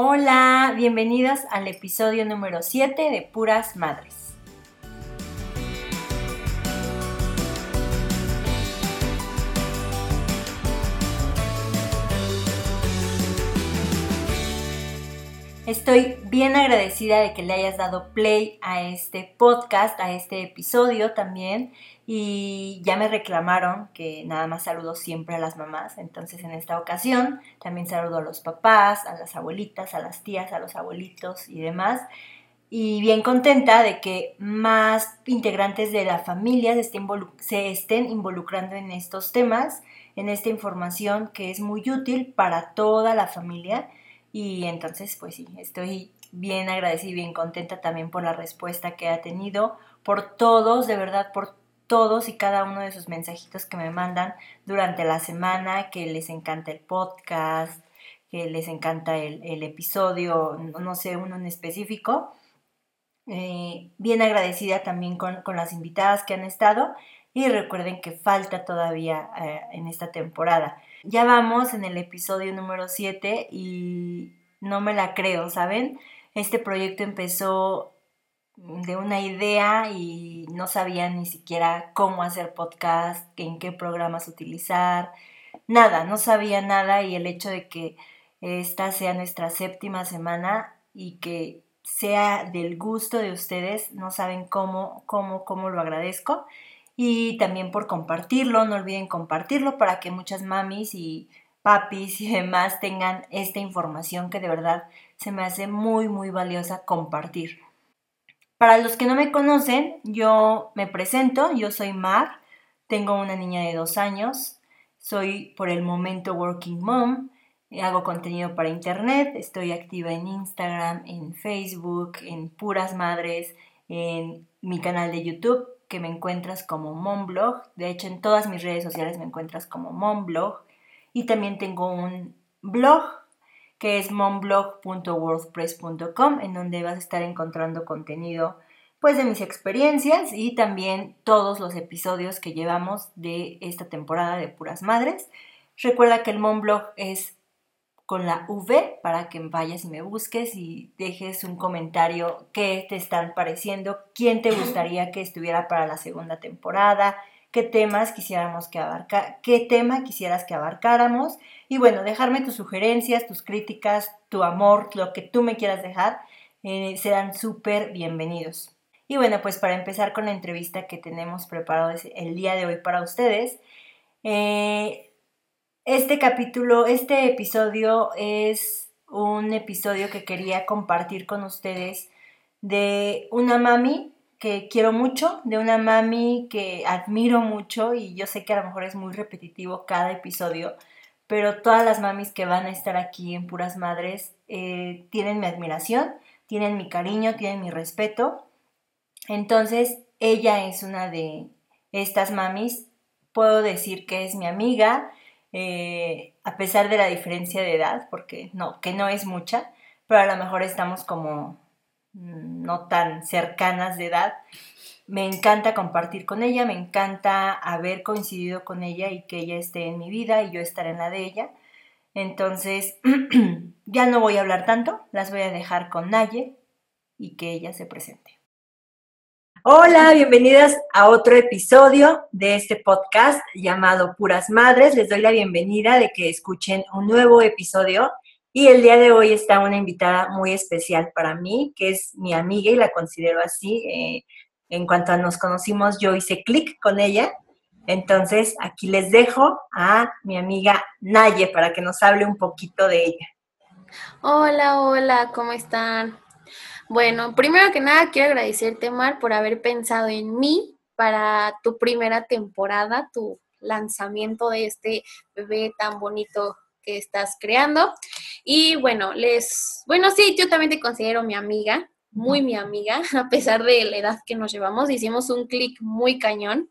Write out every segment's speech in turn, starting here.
Hola, bienvenidas al episodio número 7 de Puras Madres. Estoy bien agradecida de que le hayas dado play a este podcast, a este episodio también. Y ya me reclamaron que nada más saludo siempre a las mamás. Entonces en esta ocasión también saludo a los papás, a las abuelitas, a las tías, a los abuelitos y demás. Y bien contenta de que más integrantes de la familia se estén, involucrando en estos temas, en esta información que es muy útil para toda la familia y entonces, pues sí, estoy bien agradecida y bien contenta también por la respuesta que ha tenido, por todos, de verdad, por todos y cada uno de sus mensajitos que me mandan durante la semana, que les encanta el podcast, que les encanta el, episodio, no sé, uno en específico. Eh, bien agradecida también con, las invitadas que han estado y recuerden que falta todavía eh, en esta temporada. Ya vamos en el episodio número 7 y no me la creo, ¿saben? Este proyecto empezó de una idea y no sabía ni siquiera cómo hacer podcast, en qué programas utilizar, nada, no sabía nada y el hecho de que esta sea nuestra séptima semana y que sea del gusto de ustedes, no saben cómo, cómo, cómo lo agradezco y también por compartirlo. No olviden compartirlo para que muchas mamis y papis y demás tengan esta información que de verdad se me hace muy, muy valiosa compartir. Para los que no me conocen, yo me presento, yo soy Mar, tengo una niña de dos años, soy por el momento working mom, hago contenido para internet, estoy activa en Instagram, en Facebook, en Puras Madres, en mi canal de YouTube que me encuentras como Monblog. De hecho, en todas mis redes sociales me encuentras como Monblog. Y también tengo un blog que es monblog.wordpress.com en donde vas a estar encontrando contenido pues de mis experiencias y también todos los episodios que llevamos de esta temporada de Puras Madres. Recuerda que el Monblog es con la V para que vayas y me busques y dejes un comentario qué te están pareciendo, quién te gustaría que estuviera para la segunda temporada, qué temas quisiéramos que abarcar, qué tema quisieras que abarcáramos y bueno, dejarme tus sugerencias, tus críticas, tu amor, lo que tú me quieras dejar, eh, serán súper bienvenidos. Y bueno, pues para empezar con la entrevista que tenemos preparado el día de hoy para ustedes, eh, este capítulo, este episodio es un episodio que quería compartir con ustedes de una mami que quiero mucho, de una mami que admiro mucho y yo sé que a lo mejor es muy repetitivo cada episodio, pero todas las mamis que van a estar aquí en Puras Madres eh, tienen mi admiración, tienen mi cariño, tienen mi respeto. Entonces, ella es una de estas mamis, puedo decir que es mi amiga, eh, a pesar de la diferencia de edad, porque no, que no es mucha, pero a lo mejor estamos como mm, no tan cercanas de edad. Me encanta compartir con ella, me encanta haber coincidido con ella y que ella esté en mi vida y yo estar en la de ella. Entonces, ya no voy a hablar tanto, las voy a dejar con Naye y que ella se presente. Hola, bienvenidas a otro episodio de este podcast llamado Puras Madres. Les doy la bienvenida de que escuchen un nuevo episodio y el día de hoy está una invitada muy especial para mí, que es mi amiga y la considero así. Eh, en cuanto nos conocimos, yo hice clic con ella. Entonces, aquí les dejo a mi amiga Naye para que nos hable un poquito de ella. Hola, hola, ¿cómo están? Bueno, primero que nada quiero agradecerte, Mar, por haber pensado en mí para tu primera temporada, tu lanzamiento de este bebé tan bonito que estás creando. Y bueno, les, bueno, sí, yo también te considero mi amiga, muy mi amiga, a pesar de la edad que nos llevamos, hicimos un clic muy cañón.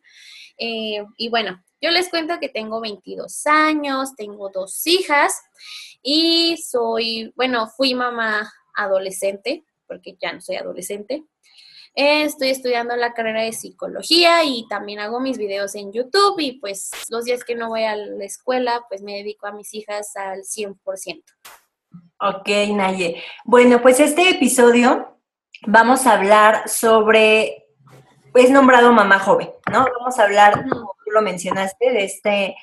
Eh, y bueno, yo les cuento que tengo 22 años, tengo dos hijas y soy, bueno, fui mamá adolescente, porque ya no soy adolescente. Estoy estudiando la carrera de psicología y también hago mis videos en YouTube y pues los días que no voy a la escuela pues me dedico a mis hijas al 100%. Ok, Naye. Bueno, pues este episodio vamos a hablar sobre, es nombrado mamá joven, ¿no? Vamos a hablar, como tú lo mencionaste, de este,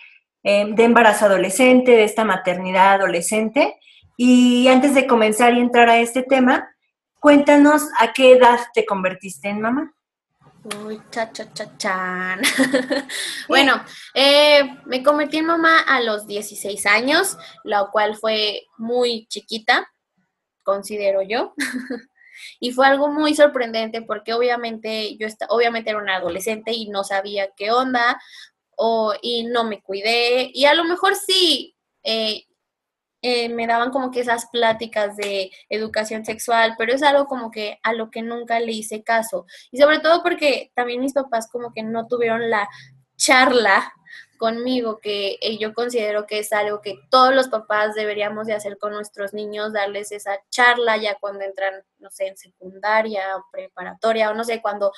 eh, de embarazo adolescente, de esta maternidad adolescente. Y antes de comenzar y entrar a este tema, cuéntanos a qué edad te convertiste en mamá. Uy, cha, cha, cha, chan. bueno, eh, me convertí en mamá a los 16 años, lo cual fue muy chiquita, considero yo. y fue algo muy sorprendente porque obviamente yo obviamente era una adolescente y no sabía qué onda o, y no me cuidé y a lo mejor sí eh, eh, me daban como que esas pláticas de educación sexual, pero es algo como que a lo que nunca le hice caso. Y sobre todo porque también mis papás como que no tuvieron la charla conmigo, que eh, yo considero que es algo que todos los papás deberíamos de hacer con nuestros niños, darles esa charla ya cuando entran, no sé, en secundaria preparatoria o no sé, cuando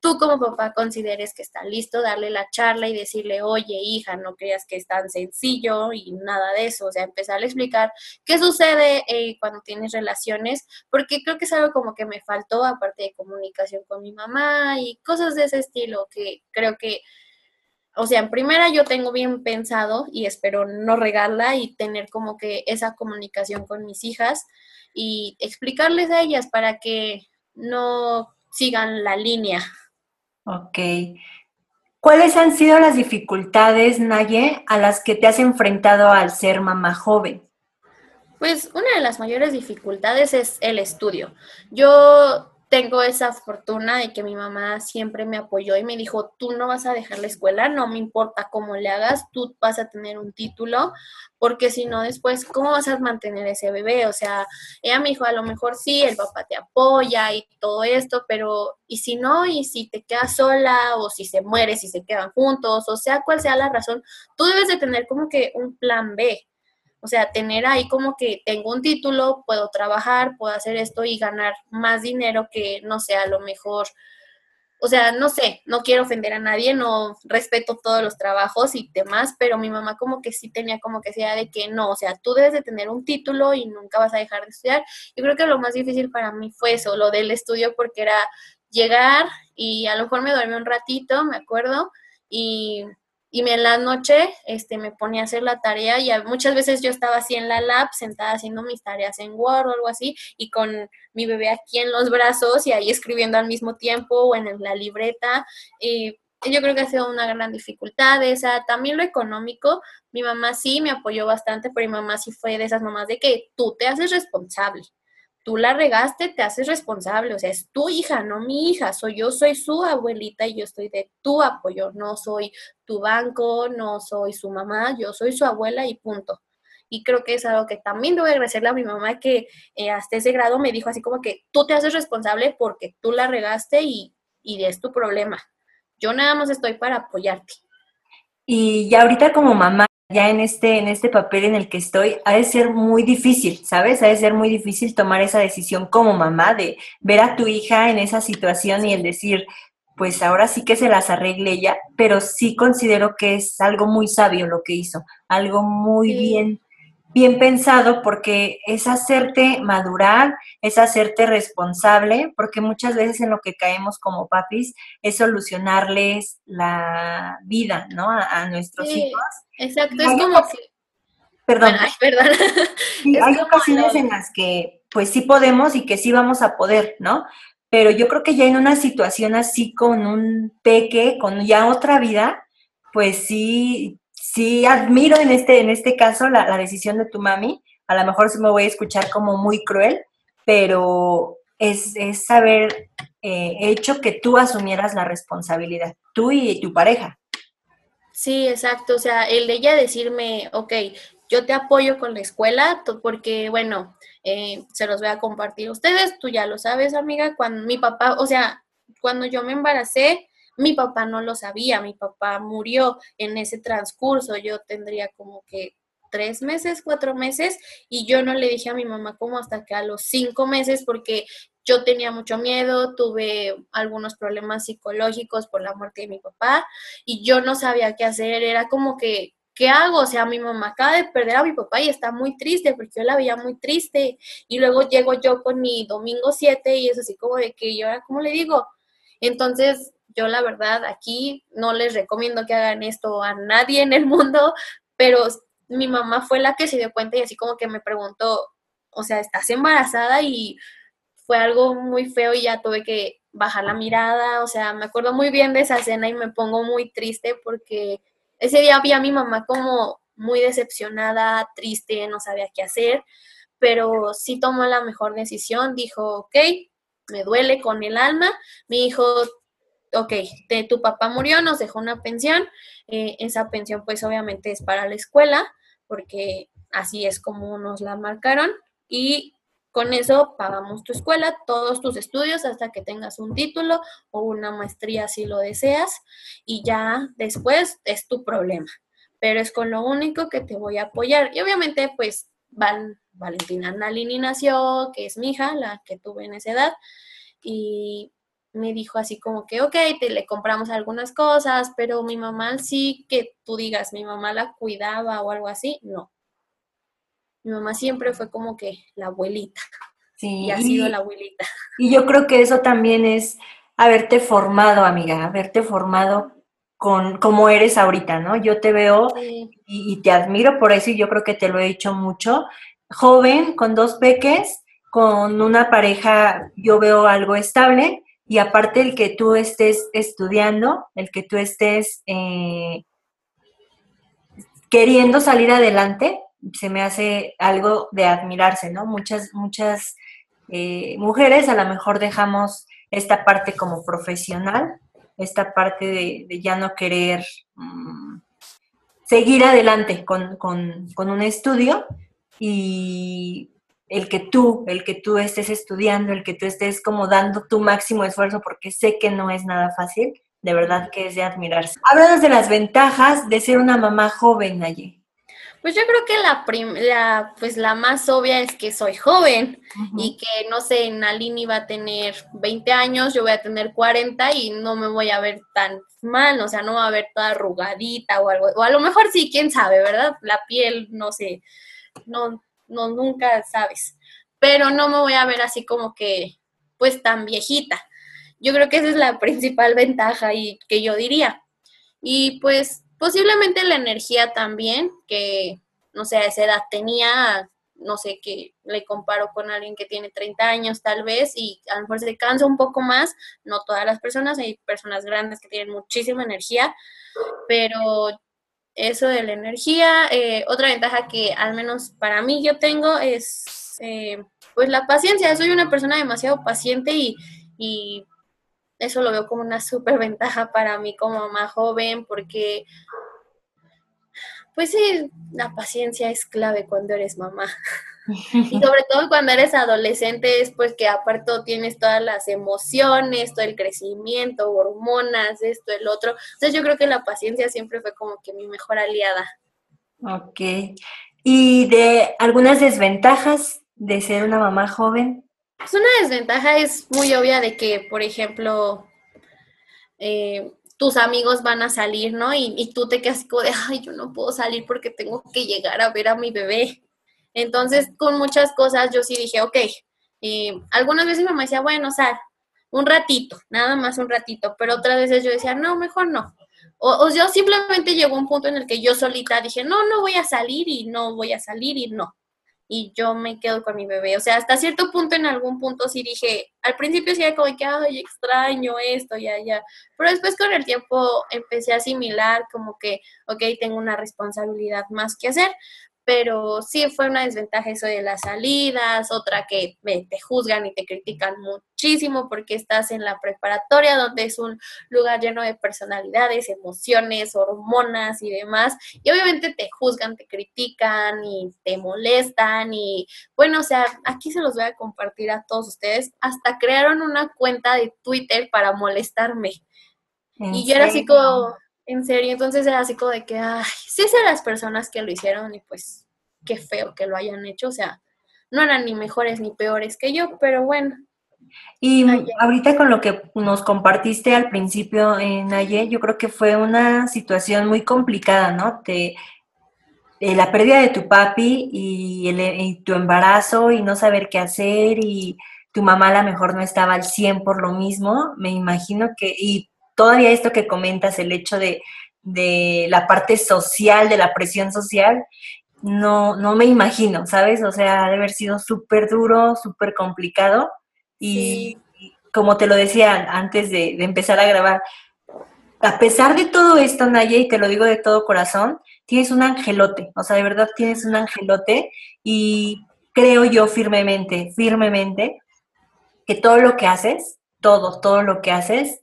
tú como papá consideres que está listo, darle la charla y decirle, oye hija, no creas que es tan sencillo y nada de eso, o sea, empezar a explicar qué sucede eh, cuando tienes relaciones, porque creo que es algo como que me faltó, aparte de comunicación con mi mamá y cosas de ese estilo, que creo que, o sea, en primera yo tengo bien pensado y espero no regarla y tener como que esa comunicación con mis hijas y explicarles a ellas para que no sigan la línea. Ok. ¿Cuáles han sido las dificultades, Naye, a las que te has enfrentado al ser mamá joven? Pues una de las mayores dificultades es el estudio. Yo tengo esa fortuna de que mi mamá siempre me apoyó y me dijo, tú no vas a dejar la escuela, no me importa cómo le hagas, tú vas a tener un título, porque si no después, ¿cómo vas a mantener ese bebé? O sea, ella me dijo, a lo mejor sí, el papá te apoya y todo esto, pero ¿y si no? ¿Y si te quedas sola? ¿O si se muere, si se quedan juntos? O sea, cual sea la razón, tú debes de tener como que un plan B. O sea, tener ahí como que tengo un título, puedo trabajar, puedo hacer esto y ganar más dinero que, no sé, a lo mejor, o sea, no sé, no quiero ofender a nadie, no respeto todos los trabajos y demás, pero mi mamá como que sí tenía como que sea de que no, o sea, tú debes de tener un título y nunca vas a dejar de estudiar. Yo creo que lo más difícil para mí fue eso, lo del estudio, porque era llegar y a lo mejor me dormí un ratito, me acuerdo, y y en la noche este, me ponía a hacer la tarea y muchas veces yo estaba así en la lab, sentada haciendo mis tareas en Word o algo así, y con mi bebé aquí en los brazos y ahí escribiendo al mismo tiempo o en la libreta. Y yo creo que ha sido una gran dificultad esa. También lo económico, mi mamá sí me apoyó bastante, pero mi mamá sí fue de esas mamás de que tú te haces responsable tú la regaste, te haces responsable, o sea, es tu hija, no mi hija, soy yo, soy su abuelita y yo estoy de tu apoyo, no soy tu banco, no soy su mamá, yo soy su abuela y punto. Y creo que es algo que también debo agradecerle a mi mamá que eh, hasta ese grado me dijo así como que tú te haces responsable porque tú la regaste y, y es tu problema. Yo nada más estoy para apoyarte. Y ya ahorita como mamá, ya en este, en este papel en el que estoy, ha de ser muy difícil, ¿sabes? Ha de ser muy difícil tomar esa decisión como mamá de ver a tu hija en esa situación y el decir, pues ahora sí que se las arregle ella, pero sí considero que es algo muy sabio lo que hizo, algo muy bien bien pensado porque es hacerte madurar, es hacerte responsable, porque muchas veces en lo que caemos como papis es solucionarles la vida, ¿no? A, nuestros hijos. Exacto, es como que... Perdón. perdón. hay ocasiones en las que pues sí podemos y que sí vamos a poder, ¿no? Pero yo creo que ya en una situación así con un peque, con ya otra vida, pues sí sí admiro en este, en este caso la, decisión de tu mami. A lo mejor se me voy a escuchar como muy cruel, pero es, es haber eh, hecho que tú asumieras la responsabilidad, tú y tu pareja. Sí, exacto. O sea, el de ella decirme, ok, yo te apoyo con la escuela, porque, bueno, eh, se los voy a compartir a ustedes, tú ya lo sabes, amiga, cuando mi papá, o sea, cuando yo me embaracé, mi papá no lo sabía, mi papá murió en ese transcurso, yo tendría como que tres meses, cuatro meses, y yo no le dije a mi mamá como hasta que a los cinco meses, porque yo tenía mucho miedo, tuve algunos problemas psicológicos por la muerte de mi papá, y yo no sabía qué hacer, era como que ¿qué hago? O sea, mi mamá acaba de perder a mi papá y está muy triste porque yo la veía muy triste. Y luego llego yo con mi domingo 7 y es así como de que yo ahora, ¿cómo le digo? Entonces, yo la verdad aquí no les recomiendo que hagan esto a nadie en el mundo, pero mi mamá fue la que se dio cuenta y así como que me preguntó, o sea, ¿estás embarazada? Y fue algo muy feo y ya tuve que bajar la mirada, o sea, me acuerdo muy bien de esa escena y me pongo muy triste porque ese día vi a mi mamá como muy decepcionada, triste, no sabía qué hacer, pero sí tomó la mejor decisión, dijo, ok, me duele con el alma, mi hijo, ok, tu papá murió, nos dejó una pensión, eh, esa pensión pues obviamente es para la escuela, porque así es como nos la marcaron, y con eso pagamos tu escuela, todos tus estudios hasta que tengas un título o una maestría si lo deseas y ya después es tu problema. Pero es con lo único que te voy a apoyar. Y obviamente pues Val, Valentina Nalini nació, que es mi hija, la que tuve en esa edad, y me dijo así como que, ok, te le compramos algunas cosas, pero mi mamá sí que tú digas, mi mamá la cuidaba o algo así, no mi mamá siempre fue como que la abuelita. Sí, y ha sido la abuelita. Y yo creo que eso también es haberte formado, amiga, haberte formado con como eres ahorita, ¿no? Yo te veo y, te admiro por eso y yo creo que te lo he dicho mucho. Joven, con dos peques, con una pareja, yo veo algo estable y aparte el que tú estés estudiando, el que tú estés eh, queriendo salir adelante, se me hace algo de admirarse, ¿no? Muchas, muchas eh, mujeres a lo mejor dejamos esta parte como profesional, esta parte de, ya no querer mm, seguir adelante con, con, un estudio y el que tú, el que tú estés estudiando, el que tú estés como dando tu máximo esfuerzo, porque sé que no es nada fácil, de verdad que es de admirarse. Háblanos de las ventajas de ser una mamá joven allí. Pues yo creo que la, pues la más obvia es que soy joven y que, no sé, Nalini va a tener 20 años, yo voy a tener 40 y no me voy a ver tan mal, o sea, no va a ver toda arrugadita o algo, o a lo mejor sí, quién sabe, ¿verdad? La piel, no sé, no, no, nunca sabes, pero no me voy a ver así como que, pues tan viejita. Yo creo que esa es la principal ventaja y que yo diría. Y pues Posiblemente la energía también, que no sé, a esa edad tenía, no sé, que le comparo con alguien que tiene 30 años tal vez y a lo mejor se cansa un poco más, no todas las personas, hay personas grandes que tienen muchísima energía, pero eso de la energía, eh, otra ventaja que al menos para mí yo tengo es eh, pues la paciencia, soy una persona demasiado paciente y, y eso lo veo como una súper ventaja para mí como mamá joven, porque, pues sí, la paciencia es clave cuando eres mamá. y sobre todo cuando eres adolescente es pues que aparte tienes todas las emociones, todo el crecimiento, hormonas, esto, el otro. Entonces yo creo que la paciencia siempre fue como que mi mejor aliada. Ok. ¿Y de algunas desventajas de ser una mamá joven? Pues una desventaja es muy obvia de que, por ejemplo, eh, tus amigos van a salir, ¿no? Y, tú te quedas como de, ay, yo no puedo salir porque tengo que llegar a ver a mi bebé. Entonces, con muchas cosas yo sí dije, ok, y algunas veces mi mamá decía, bueno, sal, un ratito, nada más un ratito, pero otras veces yo decía, no, mejor no. O, o, yo simplemente llegó un punto en el que yo solita dije, no, no voy a salir y no voy a salir y no y yo me quedo con mi bebé. O sea, hasta cierto punto, en algún punto sí dije, al principio sí era como que, ay, extraño esto, ya, ya. Pero después con el tiempo empecé a asimilar como que, ok, tengo una responsabilidad más que hacer pero sí fue una desventaja eso de las salidas, otra que te juzgan y te critican muchísimo porque estás en la preparatoria donde es un lugar lleno de personalidades, emociones, hormonas y demás, y obviamente te juzgan, te critican y te molestan y bueno, o sea, aquí se los voy a compartir a todos ustedes, hasta crearon una cuenta de Twitter para molestarme. Y yo era así como, en serio, entonces era así como de que, ay, sí sé las personas que lo hicieron y pues qué feo que lo hayan hecho, o sea, no eran ni mejores ni peores que yo, pero bueno. Y ahorita con lo que nos compartiste al principio, en Naye, yo creo que fue una situación muy complicada, ¿no? Te, eh, la pérdida de tu papi y, y, tu embarazo y no saber qué hacer y tu mamá a lo mejor no estaba al 100 por lo mismo, me imagino que, y todavía esto que comentas, el hecho de, de la parte social, de la presión social, no, no me imagino, ¿sabes? O sea, ha de haber sido súper duro, súper complicado. Y como te lo decía antes de, empezar a grabar, a pesar de todo esto, Naye, y te lo digo de todo corazón, tienes un angelote, o sea, de verdad tienes un angelote y creo yo firmemente, firmemente, que todo lo que haces, todo, todo lo que haces,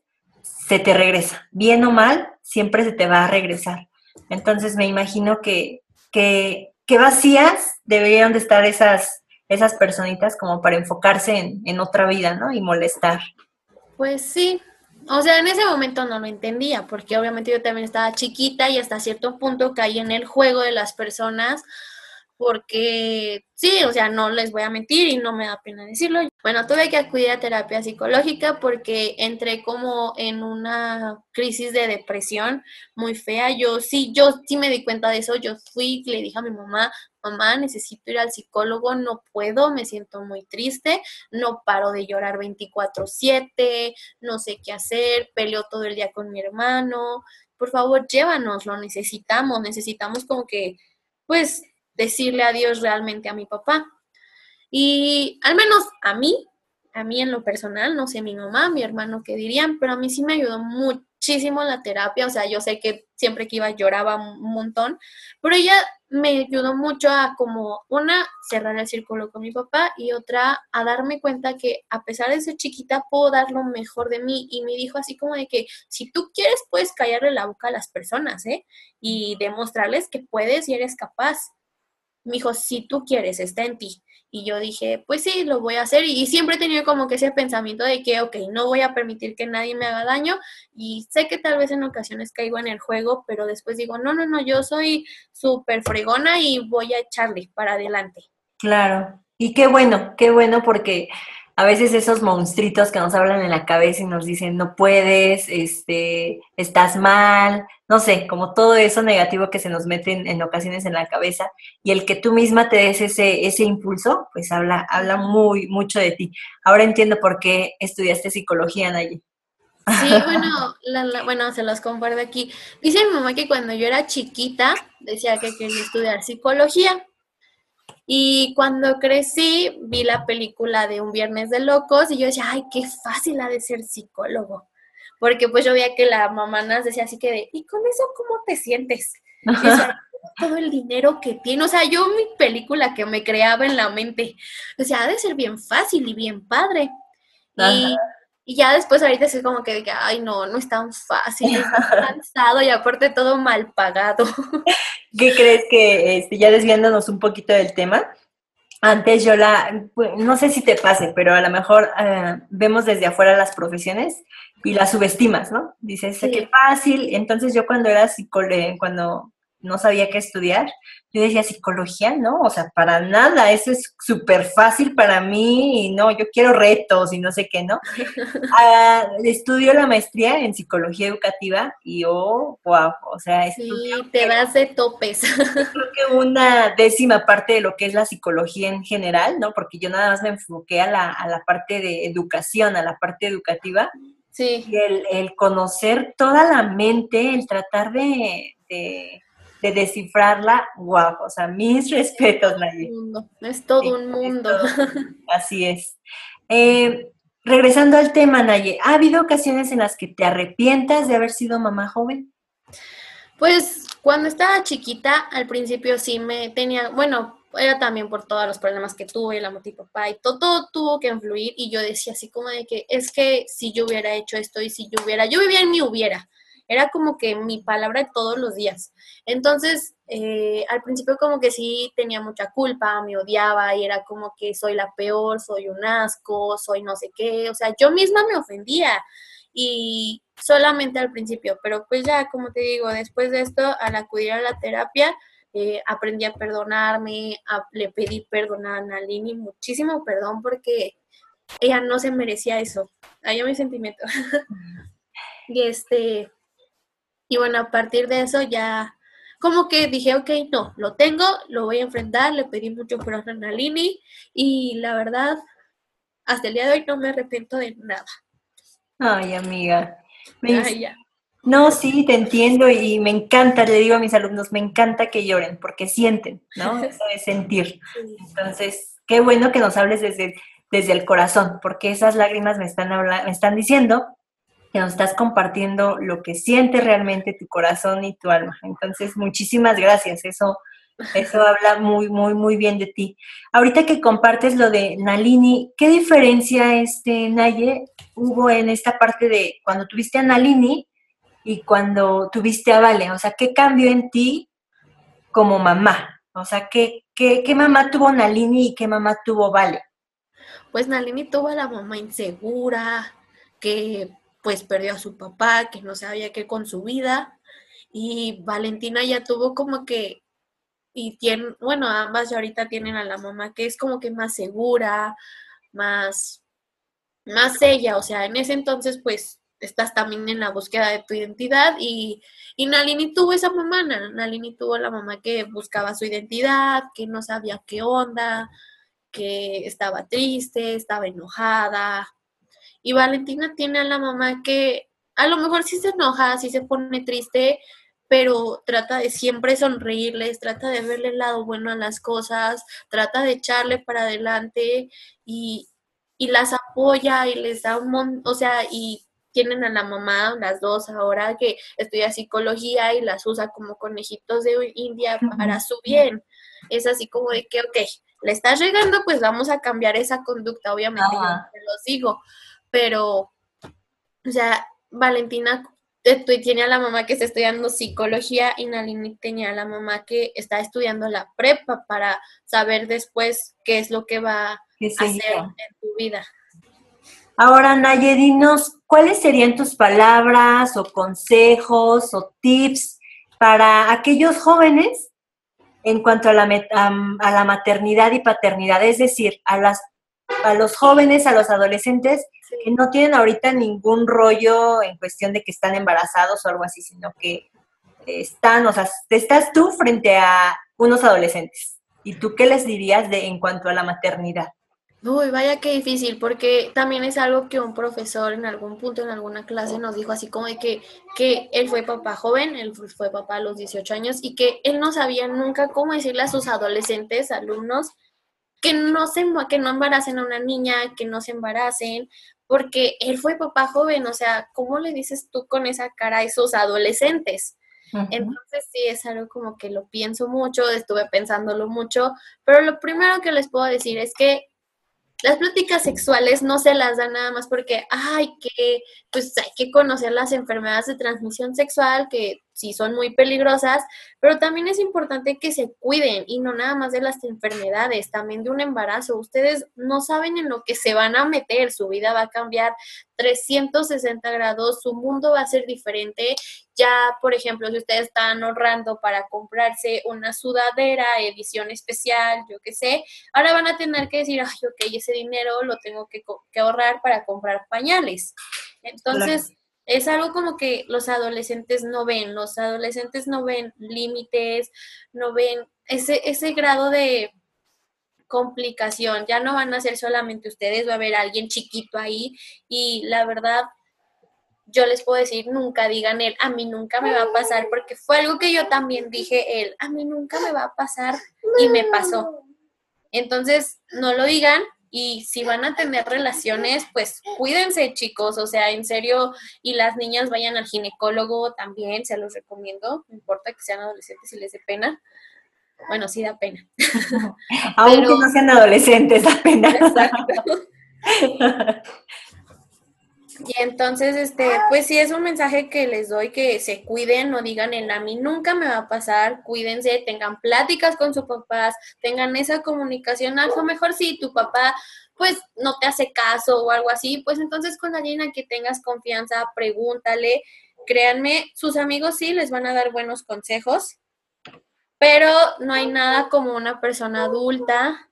se te regresa. Bien o mal, siempre se te va a regresar. Entonces me imagino que, que, vacías deberían de estar esas, esas personitas como para enfocarse en, en otra vida, ¿no? Y molestar. Pues sí, o sea, en ese momento no lo entendía, porque obviamente yo también estaba chiquita y hasta cierto punto caí en el juego de las personas porque sí, o sea, no les voy a mentir y no me da pena decirlo. Bueno, tuve que acudir a terapia psicológica porque entré como en una crisis de depresión muy fea. Yo sí, yo sí me di cuenta de eso. Yo fui le dije a mi mamá, mamá, necesito ir al psicólogo, no puedo, me siento muy triste, no paro de llorar 24/7, no sé qué hacer, peleo todo el día con mi hermano. Por favor, llévanos, lo necesitamos, necesitamos como que, pues, decirle adiós realmente a mi papá. Y al menos a mí, a mí en lo personal, no sé mi mamá, mi hermano qué dirían, pero a mí sí me ayudó muchísimo la terapia, o sea, yo sé que siempre que iba lloraba un montón, pero ella me ayudó mucho a como una cerrar el círculo con mi papá y otra a darme cuenta que a pesar de ser chiquita puedo dar lo mejor de mí y me dijo así como de que si tú quieres puedes callarle la boca a las personas, ¿eh? Y demostrarles que puedes y eres capaz me dijo, si tú quieres, está en ti. Y yo dije, pues sí, lo voy a hacer. Y, siempre he tenido como que ese pensamiento de que, ok, no voy a permitir que nadie me haga daño. Y sé que tal vez en ocasiones caigo en el juego, pero después digo, no, no, no, yo soy súper fregona y voy a echarle para adelante. Claro. Y qué bueno, qué bueno porque a veces esos monstruitos que nos hablan en la cabeza y nos dicen no puedes, este, estás mal, no sé, como todo eso negativo que se nos mete en, ocasiones en la cabeza y el que tú misma te des ese, ese impulso, pues habla, habla muy, mucho de ti. Ahora entiendo por qué estudiaste psicología, Nayi. Sí, bueno, bueno, se los comparto aquí. Dice mi mamá que cuando yo era chiquita decía que quería estudiar psicología. Y cuando crecí, vi la película de Un Viernes de Locos y yo decía, ay, qué fácil ha de ser psicólogo. Porque pues yo veía que la mamá nos decía así que de, ¿y con eso cómo te sientes? todo el dinero que tiene. O sea, yo mi película que me creaba en la mente, o sea, ha de ser bien fácil y bien padre. Y y ya después ahorita es como que, ay, no, no es tan fácil, es cansado y aparte todo mal pagado. ¿Qué crees que, este, ya desviándonos un poquito del tema, antes yo la, no sé si te pase, pero a lo mejor eh, vemos desde afuera las profesiones y las subestimas, ¿no? Dices, qué fácil. Entonces yo cuando era psicóloga, cuando no sabía qué estudiar, yo decía psicología, ¿no? O sea, para nada, eso es súper fácil para mí y no, yo quiero retos y no sé qué, ¿no? Ah, estudio la maestría en psicología educativa y oh, wow, o sea, sí, te vas de topes. Creo que una décima parte de lo que es la psicología en general, ¿no? Porque yo nada más me enfoqué a la, a la parte de educación, a la parte educativa. Sí. Y el, el conocer toda la mente, el tratar de de descifrarla, guau, o sea, mis respetos, Naye. Es todo un mundo. Así es. Eh, regresando al tema, Naye, ¿ha habido ocasiones en las que te arrepientas de haber sido mamá joven? Pues cuando estaba chiquita, al principio sí me tenía, bueno, era también por todos los problemas que tuve, la moto papá y todo, todo, tuvo que influir y yo decía así como de que es que si yo hubiera hecho esto y si yo hubiera, yo vivía en mi hubiera, era como que mi palabra de todos los días. Entonces, eh, al principio como que sí tenía mucha culpa, me odiaba y era como que soy la peor, soy un asco, soy no sé qué, o sea, yo misma me ofendía y solamente al principio, pero pues ya, como te digo, después de esto, al acudir a la terapia, eh, aprendí a perdonarme, le pedí perdón a Nalini, muchísimo perdón porque ella no se merecía eso. Ahí mi sentimiento. y este, y bueno, a partir de eso ya, como que dije, ok, no, lo tengo, lo voy a enfrentar, le pedí mucho por Nalini y la verdad, hasta el día de hoy no me arrepiento de nada. Ay, amiga. No, sí, te entiendo y me encanta, le digo a mis alumnos, me encanta que lloren porque sienten, ¿no? Eso es sentir. Entonces, qué bueno que nos hables desde, desde el corazón, porque esas lágrimas me están, me están diciendo que nos estás compartiendo lo que siente realmente tu corazón y tu alma. Entonces, muchísimas gracias. Eso, eso habla muy, muy, muy bien de ti. Ahorita que compartes lo de Nalini, ¿qué diferencia, este, Naye, hubo en esta parte de cuando tuviste a Nalini y cuando tuviste a Vale? O sea, ¿qué cambió en ti como mamá? O sea, ¿qué, qué, qué mamá tuvo Nalini y qué mamá tuvo Vale? Pues Nalini tuvo a la mamá insegura, que pues perdió a su papá, que no sabía qué con su vida. Y Valentina ya tuvo como que, y tiene, bueno, ambas ya ahorita tienen a la mamá que es como que más segura, más, más ella. O sea, en ese entonces pues estás también en la búsqueda de tu identidad y, y Nalini tuvo esa mamá, Nalini tuvo la mamá que buscaba su identidad, que no sabía qué onda, que estaba triste, estaba enojada, y Valentina tiene a la mamá que a lo mejor sí se enoja, sí se pone triste, pero trata de siempre sonreírles, trata de verle el lado bueno a las cosas, trata de echarle para adelante y, las apoya y les da un montón, o sea, y tienen a la mamá, las dos ahora que estudia psicología y las usa como conejitos de India para su bien. Es así como de que, ok, le estás llegando, pues vamos a cambiar esa conducta, obviamente, yo te lo digo, pero, o sea, Valentina tiene a la mamá que está estudiando psicología y Nalini tenía a la mamá que está estudiando la prepa para saber después qué es lo que va a hacer en tu vida. Ahora, Nayedinos, ¿cuáles serían tus palabras o consejos o tips para aquellos jóvenes en cuanto a la, a la maternidad y paternidad? Es decir, a, las, a los jóvenes, a los adolescentes que no tienen ahorita ningún rollo en cuestión de que están embarazados o algo así, sino que están, o sea, estás tú frente a unos adolescentes. ¿Y tú qué les dirías de en cuanto a la maternidad? Uy, vaya qué difícil, porque también es algo que un profesor en algún punto, en alguna clase, nos dijo así como de que, que él fue papá joven, él fue papá a los 18 años y que él no sabía nunca cómo decirle a sus adolescentes, alumnos, que no se que no embaracen a una niña, que no se embaracen, porque él fue papá joven, o sea, ¿cómo le dices tú con esa cara a esos adolescentes? Entonces sí, es algo como que lo pienso mucho, estuve pensándolo mucho, pero lo primero que les puedo decir es que las pláticas sexuales no se las dan nada más porque hay que, pues hay que conocer las enfermedades de transmisión sexual que sí son muy peligrosas, pero también es importante que se cuiden y no nada más de las enfermedades, también de un embarazo. Ustedes no saben en lo que se van a meter, su vida va a cambiar 360 grados, su mundo va a ser diferente ya, por ejemplo, si ustedes están ahorrando para comprarse una sudadera, edición especial, yo qué sé, ahora van a tener que decir, ay, ok, ese dinero lo tengo que, ahorrar para comprar pañales. Entonces, es algo como que los adolescentes no ven, los adolescentes no ven límites, no ven ese, ese grado de complicación, ya no van a ser solamente ustedes, va a haber alguien chiquito ahí y la verdad yo les puedo decir, nunca digan él, a mí nunca me va a pasar, porque fue algo que yo también dije él, a mí nunca me va a pasar y me pasó. Entonces, no lo digan y si van a tener relaciones, pues cuídense chicos, o sea, en serio, y las niñas vayan al ginecólogo también, se los recomiendo, no importa que sean adolescentes y les dé pena. Bueno, sí da pena. Aunque no sean adolescentes, da pena. Exacto. Y entonces, este, pues sí es un mensaje que les doy que se cuiden, no digan en a mí nunca me va a pasar, cuídense, tengan pláticas con sus papás, tengan esa comunicación, a lo mejor si tu papá pues no te hace caso o algo así, pues entonces con alguien que tengas confianza, pregúntale, créanme, sus amigos sí les van a dar buenos consejos, pero no hay nada como una persona adulta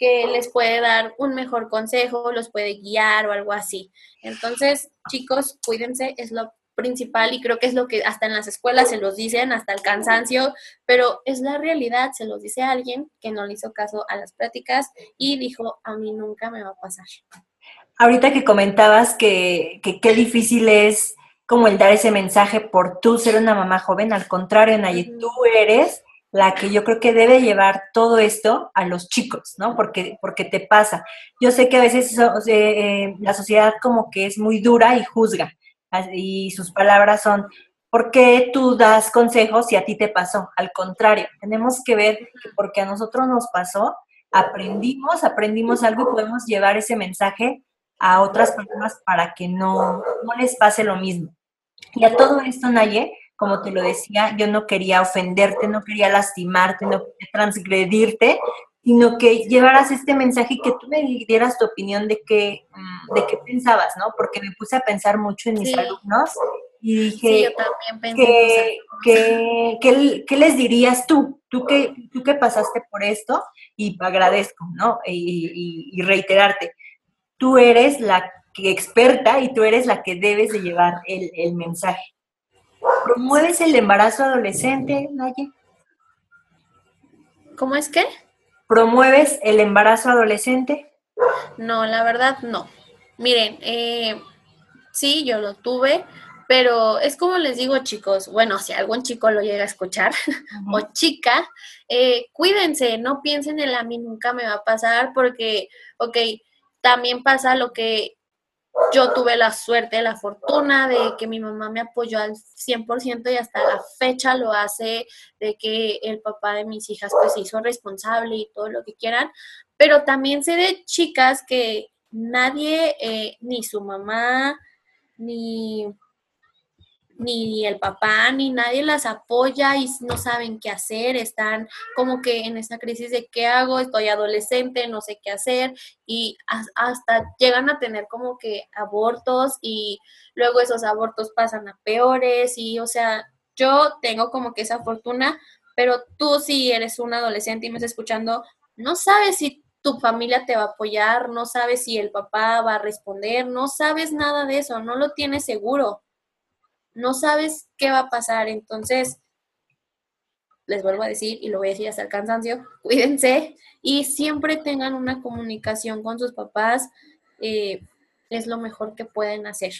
que les puede dar un mejor consejo, los puede guiar o algo así. Entonces, chicos, cuídense, es lo principal y creo que es lo que hasta en las escuelas se los dicen, hasta el cansancio, pero es la realidad, se los dice alguien que no le hizo caso a las prácticas y dijo, a mí nunca me va a pasar. Ahorita que comentabas que qué difícil es como el dar ese mensaje por tú ser una mamá joven, al contrario, Naye, tú eres la que yo creo que debe llevar todo esto a los chicos, ¿no? Porque, porque te pasa. Yo sé que a veces eh, la sociedad como que es muy dura y juzga, y sus palabras son, ¿por qué tú das consejos si a ti te pasó? Al contrario, tenemos que ver que porque a nosotros nos pasó, aprendimos, aprendimos algo y podemos llevar ese mensaje a otras personas para que no, no les pase lo mismo. Y a todo esto, Naye, como te lo decía, yo no quería ofenderte, no quería lastimarte, no quería transgredirte, sino que llevaras este mensaje y que tú me dieras tu opinión de qué, mm, de qué pensabas, ¿no? Porque me puse a pensar mucho en mis alumnos y dije, sí, yo también pensé que, ¿qué les dirías tú? ¿Tú que, tú pasaste por esto y agradezco, ¿no? Y, y, reiterarte, tú eres la que experta y tú eres la que debes de llevar el, el mensaje. ¿Promueves el embarazo adolescente, Naye? ¿Cómo es que? ¿Promueves el embarazo adolescente? No, la verdad no. Miren, eh, sí, yo lo tuve, pero es como les digo, chicos, bueno, si algún chico lo llega a escuchar o chica, eh, cuídense, no piensen en a mí nunca me va a pasar porque, ok, también pasa lo que yo tuve la suerte, la fortuna de que mi mamá me apoyó al 100% y hasta la fecha lo hace, de que el papá de mis hijas pues se hizo responsable y todo lo que quieran, pero también sé de chicas que nadie, eh, ni su mamá, ni ni el papá ni nadie las apoya y no saben qué hacer, están como que en esa crisis de qué hago, estoy adolescente, no sé qué hacer y hasta llegan a tener como que abortos y luego esos abortos pasan a peores y o sea, yo tengo como que esa fortuna, pero tú si eres un adolescente y me estás escuchando, no sabes si tu familia te va a apoyar, no sabes si el papá va a responder, no sabes nada de eso, no lo tienes seguro no sabes qué va a pasar. Entonces, les vuelvo a decir, y lo voy a decir hasta el cansancio, cuídense y siempre tengan una comunicación con sus papás. Eh, es lo mejor que pueden hacer.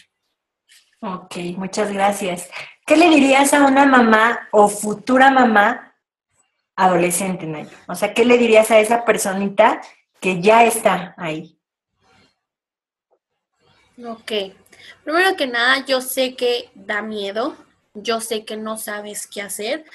Ok, muchas gracias. ¿Qué le dirías a una mamá o futura mamá adolescente, Nayo? O sea, ¿qué le dirías a esa personita que ya está ahí? Ok, Primero que nada, yo sé que da miedo, yo sé que no sabes qué hacer,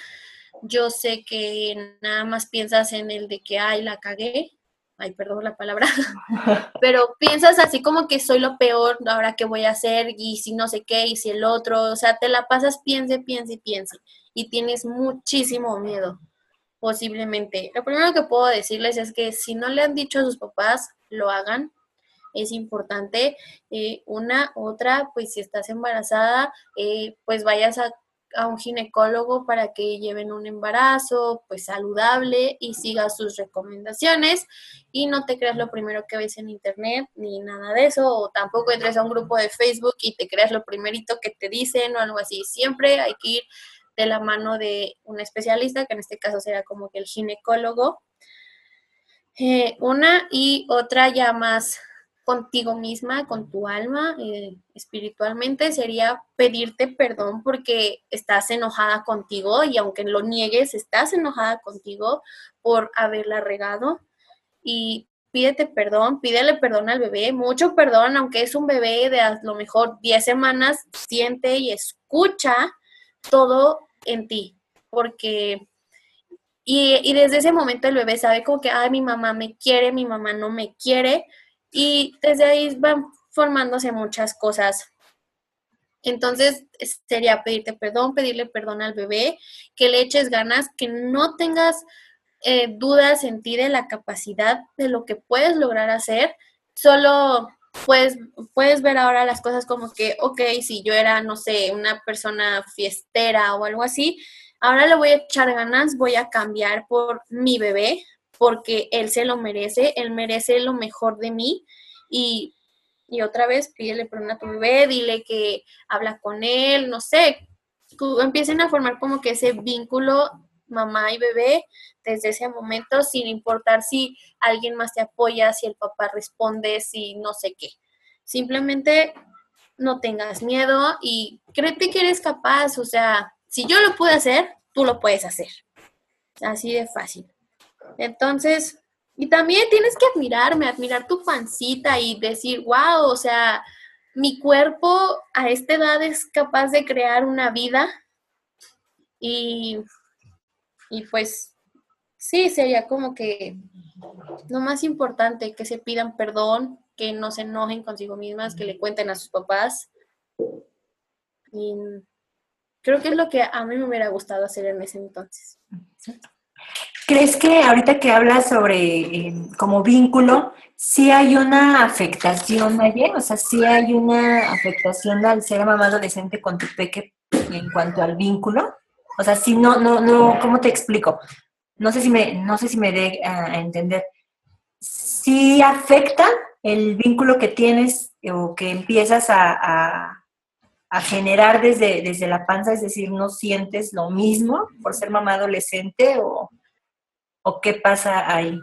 yo sé que nada más piensas en el de que, ay, la cagué, ay, perdón la palabra, pero piensas así como que soy lo peor, ahora qué voy a hacer, y si no sé qué, y si el otro, o sea, te la pasas, piense, piense piense, y tienes muchísimo miedo, posiblemente. Lo primero que puedo decirles es que si no le han dicho a sus papás, lo hagan, es importante. Eh, una, otra, pues si estás embarazada, eh, pues vayas a, a un ginecólogo para que lleven un embarazo pues saludable y sigas sus recomendaciones y no te creas lo primero que ves en internet ni nada de eso o tampoco entres a un grupo de Facebook y te creas lo primerito que te dicen o algo así. Siempre hay que ir de la mano de un especialista, que en este caso será como que el ginecólogo. Eh, una y otra ya más contigo misma, con tu alma, eh, espiritualmente, sería pedirte perdón porque estás enojada contigo y aunque lo niegues, estás enojada contigo por haberla regado. Y pídete perdón, pídele perdón al bebé, mucho perdón, aunque es un bebé de a lo mejor 10 semanas, siente y escucha todo en ti, porque... Y, y desde ese momento el bebé sabe como que, ay, mi mamá me quiere, mi mamá no me quiere, y desde ahí van formándose muchas cosas. Entonces sería pedirte perdón, pedirle perdón al bebé, que le eches ganas, que no tengas eh, dudas en ti de la capacidad de lo que puedes lograr hacer. Solo puedes, puedes ver ahora las cosas como que, ok, si yo era, no sé, una persona fiestera o algo así, ahora le voy a echar ganas, voy a cambiar por mi bebé, porque él se lo merece, él merece lo mejor de mí y y otra vez pídele perdón a tu bebé, dile que habla con él, no sé, empiecen a formar como que ese vínculo mamá y bebé desde ese momento, sin importar si alguien más te apoya, si el papá responde, si no sé qué. Simplemente no tengas miedo y créete que eres capaz, o sea, si yo lo pude hacer, tú lo puedes hacer. Así de fácil. Entonces, y también tienes que admirarme, admirar tu pancita y decir, wow, o sea, mi cuerpo a esta edad es capaz de crear una vida y, y pues sí, sería como que lo más importante, que se pidan perdón, que no se enojen consigo mismas, que le cuenten a sus papás. Y creo que es lo que a mí me hubiera gustado hacer en ese entonces. ¿Crees que ahorita que hablas sobre como vínculo, sí hay una afectación ayer? O sea, sí hay una afectación al ser mamá adolescente con tu peque en cuanto al vínculo. O sea, si no, no, no, ¿cómo te explico? No sé si me, no sé si me dé a entender. Sí afecta el vínculo que tienes o que empiezas a, a generar desde, desde la panza, es decir, no sientes lo mismo por ser mamá adolescente o, ¿O qué pasa ahí?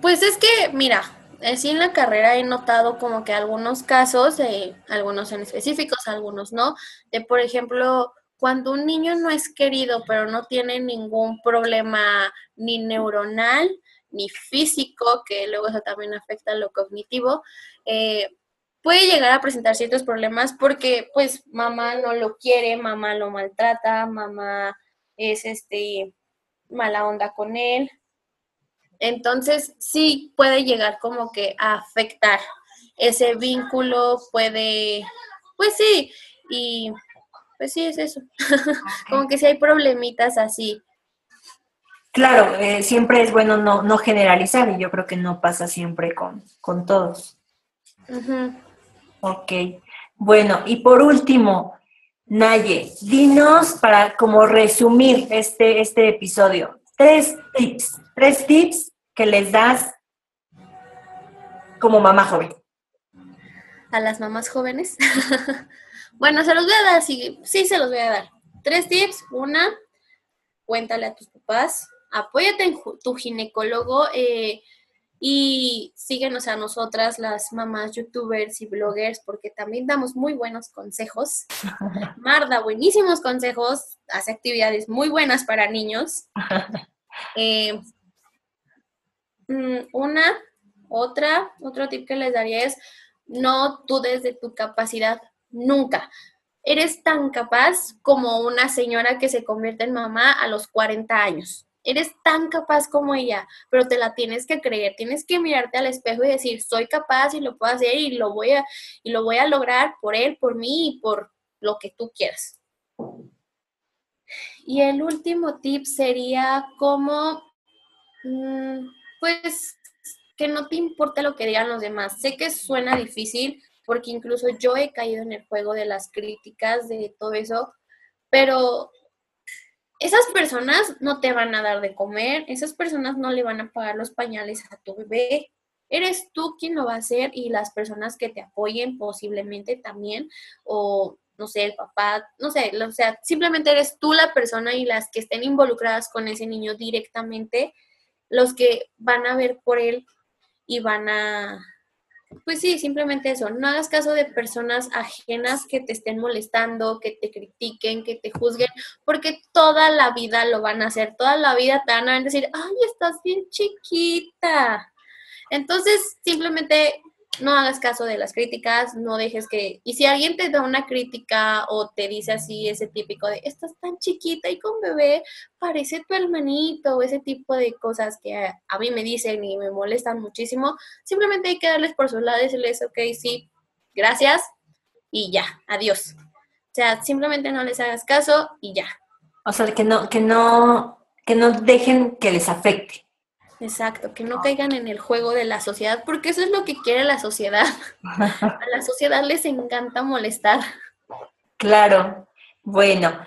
Pues es que, mira, así en la carrera he notado como que algunos casos, algunos en específicos, algunos no, de por ejemplo, cuando un niño no es querido, pero no tiene ningún problema ni neuronal ni físico, que luego eso también afecta a lo cognitivo, eh, puede llegar a presentar ciertos problemas porque pues mamá no lo quiere, mamá lo maltrata, mamá es este mala onda con él. Entonces sí puede llegar como que a afectar ese vínculo, puede, pues sí, y pues sí es eso, como que si hay problemitas así. Claro, eh, siempre es bueno no, no, generalizar y yo creo que no pasa siempre con, con todos. Ok, bueno, y por último, Naye, dinos para como resumir este, este episodio, tres tips, tres tips que les das como mamá joven. A las mamás jóvenes. bueno, se los voy a dar, sí, sí se los voy a dar. Tres tips. Una, cuéntale a tus papás, apóyate en tu ginecólogo. Eh, y síguenos a nosotras, las mamás youtubers y bloggers, porque también damos muy buenos consejos. Marda, buenísimos consejos, hace actividades muy buenas para niños. Eh, mm, una, otra, otro tip que les daría es, no dudes de tu capacidad nunca. Eres tan capaz como una señora que se convierte en mamá a los 40 años eres tan capaz como ella, pero te la tienes que creer, tienes que mirarte al espejo y decir, soy capaz y lo puedo hacer y lo voy a, y lo voy a lograr por él, por mí y por lo que tú quieras. Y el último tip sería como, mm, pues, que no te importe lo que digan los demás. Sé que suena difícil porque incluso yo he caído en el juego de las críticas, de todo eso, pero esas personas no te van a dar de comer, esas personas no le van a pagar los pañales a tu bebé. Eres tú quien lo va a hacer y las personas que te apoyen posiblemente también, o no sé, el papá, no sé, o sea, simplemente eres tú la persona y las que estén involucradas con ese niño directamente, los que van a ver por él y van a, pues sí, simplemente eso. No hagas caso de personas ajenas que te estén molestando, que te critiquen, que te juzguen, porque toda la vida lo van a hacer. Toda la vida te van a decir, ay, estás bien chiquita. Entonces, simplemente no hagas caso de las críticas, no dejes que... Y si alguien te da una crítica o te dice así, ese típico de, estás tan chiquita y con bebé, parece tu hermanito, o ese tipo de cosas que a, mí me dicen y me molestan muchísimo, simplemente hay que darles por su lado y decirles, ok, sí, gracias y ya, adiós. O sea, simplemente no les hagas caso y ya. O sea, que no, que no, que no dejen que les afecte. Exacto, que no caigan en el juego de la sociedad, porque eso es lo que quiere la sociedad. A la sociedad les encanta molestar. Claro, bueno,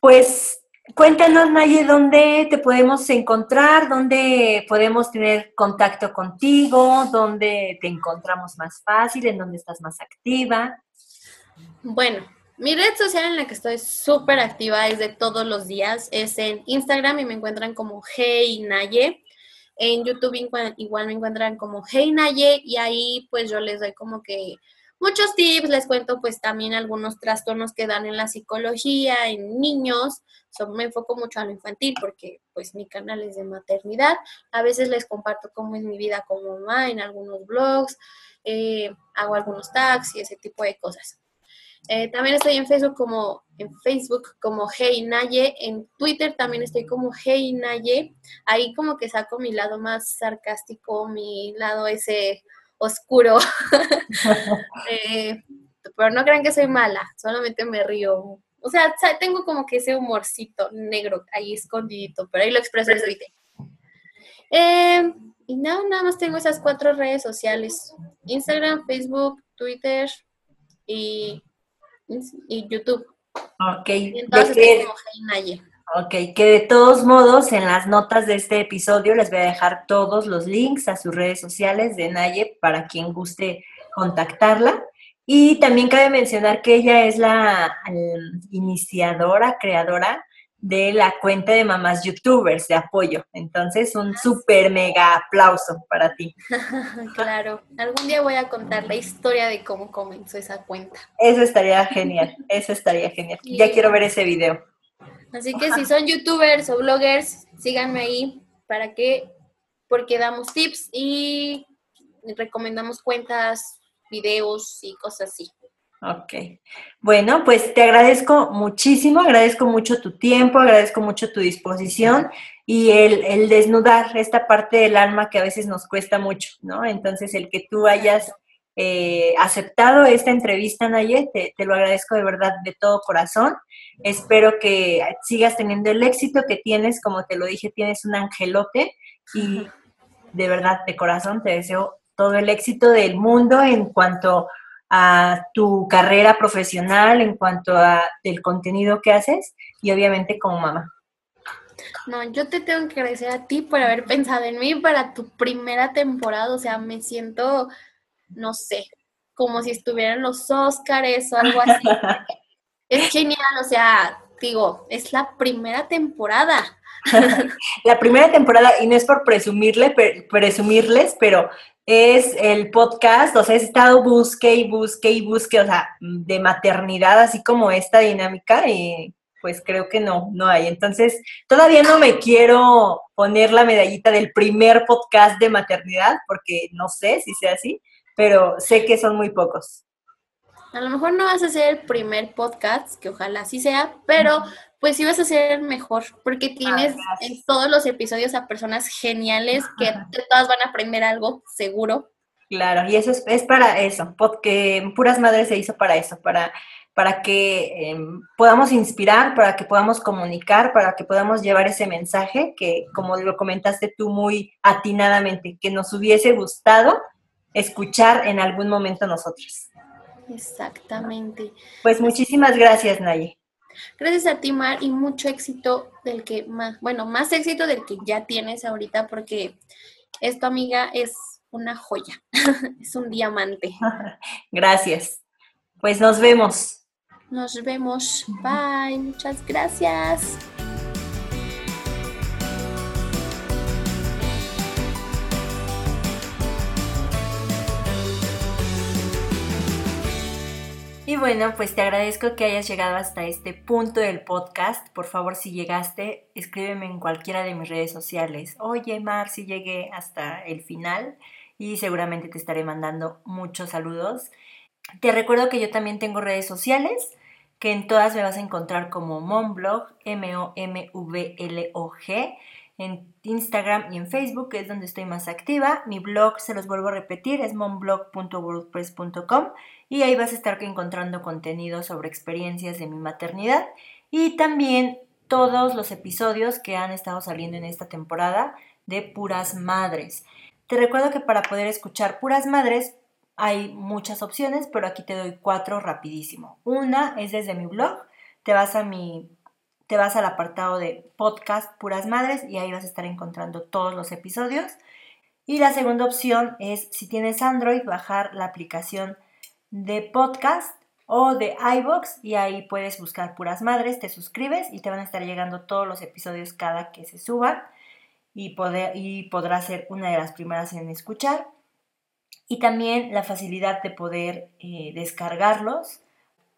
pues Cuéntanos, Naye, dónde te podemos encontrar, dónde podemos tener contacto contigo, dónde te encontramos más fácil, en dónde estás más activa. Bueno, mi red social en la que estoy súper activa es de todos los días, es en Instagram y me encuentran como Hey Naye. En YouTube igual me encuentran como Hey Naye y ahí pues yo les doy como que muchos tips, les cuento pues también algunos trastornos que dan en la psicología, en niños, me enfoco mucho a lo infantil porque pues mi canal es de maternidad, a veces les comparto cómo es mi vida como mamá en algunos blogs, eh, hago algunos tags y ese tipo de cosas. Eh, también estoy en Facebook como en Facebook como Hey Naye, en Twitter también estoy como Hey Naye. Ahí como que saco mi lado más sarcástico, mi lado ese oscuro. Eh, pero no crean que soy mala, solamente me río. O sea, tengo como que ese humorcito negro ahí escondidito, pero ahí lo expreso en Twitter. Eh, y nada, nada más tengo esas cuatro redes sociales. Instagram, Facebook, Twitter y, y YouTube. Ok. entonces como Ok, que de todos modos en las notas de este episodio les voy a dejar todos los links a sus redes sociales de Naye para quien guste contactarla. Y también cabe mencionar que ella es la iniciadora, creadora de la cuenta de mamás youtubers de apoyo. Entonces, un ah, súper mega aplauso para ti. claro, algún día voy a contar la historia de cómo comenzó esa cuenta. Eso estaría genial, eso estaría genial. Ya quiero ver ese video. Así que si son youtubers o bloggers, síganme ahí para que, porque damos tips y recomendamos cuentas, videos y cosas así. Ok. Bueno, pues te agradezco muchísimo, agradezco mucho tu tiempo, agradezco mucho tu disposición y el, desnudar esta parte del alma que a veces nos cuesta mucho, ¿no? Entonces, el que tú hayas eh, aceptado esta entrevista, Naye, te, te, lo agradezco de verdad de todo corazón. Espero que sigas teniendo el éxito que tienes, como te lo dije, tienes un angelote y de verdad, de corazón, te deseo todo el éxito del mundo en cuanto a tu carrera profesional, en cuanto a el contenido que haces y obviamente como mamá. No, yo te tengo que agradecer a ti por haber pensado en mí para tu primera temporada, o sea, me siento, no sé, como si estuvieran los Óscares o algo así. es genial, o sea, digo, es la primera temporada. la primera temporada, y no es por presumirle, presumirles, pero es el podcast, o sea, he estado busque y busque y busque, o sea, de maternidad, así como esta dinámica, y pues creo que no, no hay. Entonces, todavía no me quiero poner la medallita del primer podcast de maternidad, porque no sé si sea así, pero sé que son muy pocos. A lo mejor no vas a ser el primer podcast, que ojalá así sea, pero pues sí vas a ser mejor, porque tienes en todos los episodios a personas geniales que todas van a aprender algo, seguro. Claro, y eso es, para eso, porque Puras Madres se hizo para eso, para, para que em, podamos inspirar, para que podamos comunicar, para que podamos llevar ese mensaje que, como lo comentaste tú muy atinadamente, que nos hubiese gustado escuchar en algún momento nosotros. Exactamente. Pues muchísimas gracias, Naye. Gracias a ti, Mar, y mucho éxito del que más, bueno, más éxito del que ya tienes ahorita, porque esta amiga es una joya, es un diamante. Gracias. Pues nos vemos. Nos vemos. Bye. Muchas gracias. Bueno, pues te agradezco que hayas llegado hasta este punto del podcast. Por favor, si llegaste, escríbeme en cualquiera de mis redes sociales. Oye, Mar, si llegué hasta el final y seguramente te estaré mandando muchos saludos. Te recuerdo que yo también tengo redes sociales, que en todas me vas a encontrar como Monblog, M-O-M-V-L-O-G, en Instagram y en Facebook, que es donde estoy más activa. Mi blog, se los vuelvo a repetir, es monblog.wordpress.com y ahí vas a estar encontrando contenido sobre experiencias de mi maternidad y también todos los episodios que han estado saliendo en esta temporada de Puras Madres. Te recuerdo que para poder escuchar Puras Madres hay muchas opciones, pero aquí te doy cuatro rapidísimo. Una es desde mi blog, te vas a mi te vas al apartado de podcast Puras Madres y ahí vas a estar encontrando todos los episodios. Y la segunda opción es, si tienes Android, bajar la aplicación de podcast o de iBox y ahí puedes buscar Puras Madres, te suscribes y te van a estar llegando todos los episodios cada que se suban y, poder, y podrás ser una de las primeras en escuchar. Y también la facilidad de poder eh, descargarlos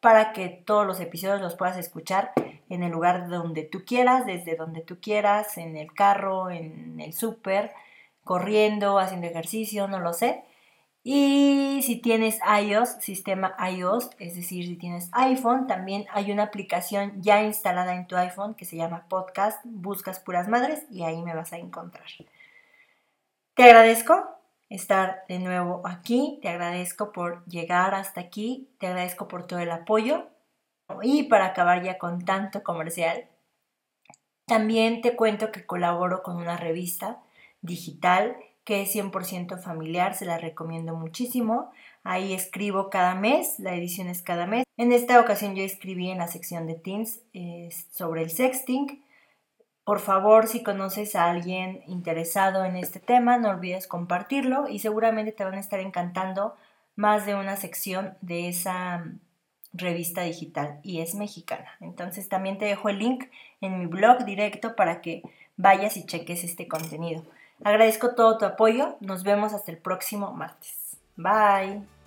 para que todos los episodios los puedas escuchar en el lugar donde tú quieras, desde donde tú quieras, en el carro, en el súper, corriendo, haciendo ejercicio, no lo sé. Y si tienes iOS, sistema iOS, es decir, si tienes iPhone, también hay una aplicación ya instalada en tu iPhone que se llama Podcast, buscas puras madres y ahí me vas a encontrar. Te agradezco estar de nuevo aquí, te agradezco por llegar hasta aquí, te agradezco por todo el apoyo y para acabar ya con tanto comercial, también te cuento que colaboro con una revista digital que es 100% familiar, se la recomiendo muchísimo. Ahí escribo cada mes, la edición es cada mes. En esta ocasión yo escribí en la sección de Teams sobre el sexting. Por favor, si conoces a alguien interesado en este tema, no olvides compartirlo y seguramente te van a estar encantando más de una sección de esa revista digital y es mexicana. Entonces también te dejo el link en mi blog directo para que vayas y cheques este contenido. Agradezco todo tu apoyo. Nos vemos hasta el próximo martes. Bye.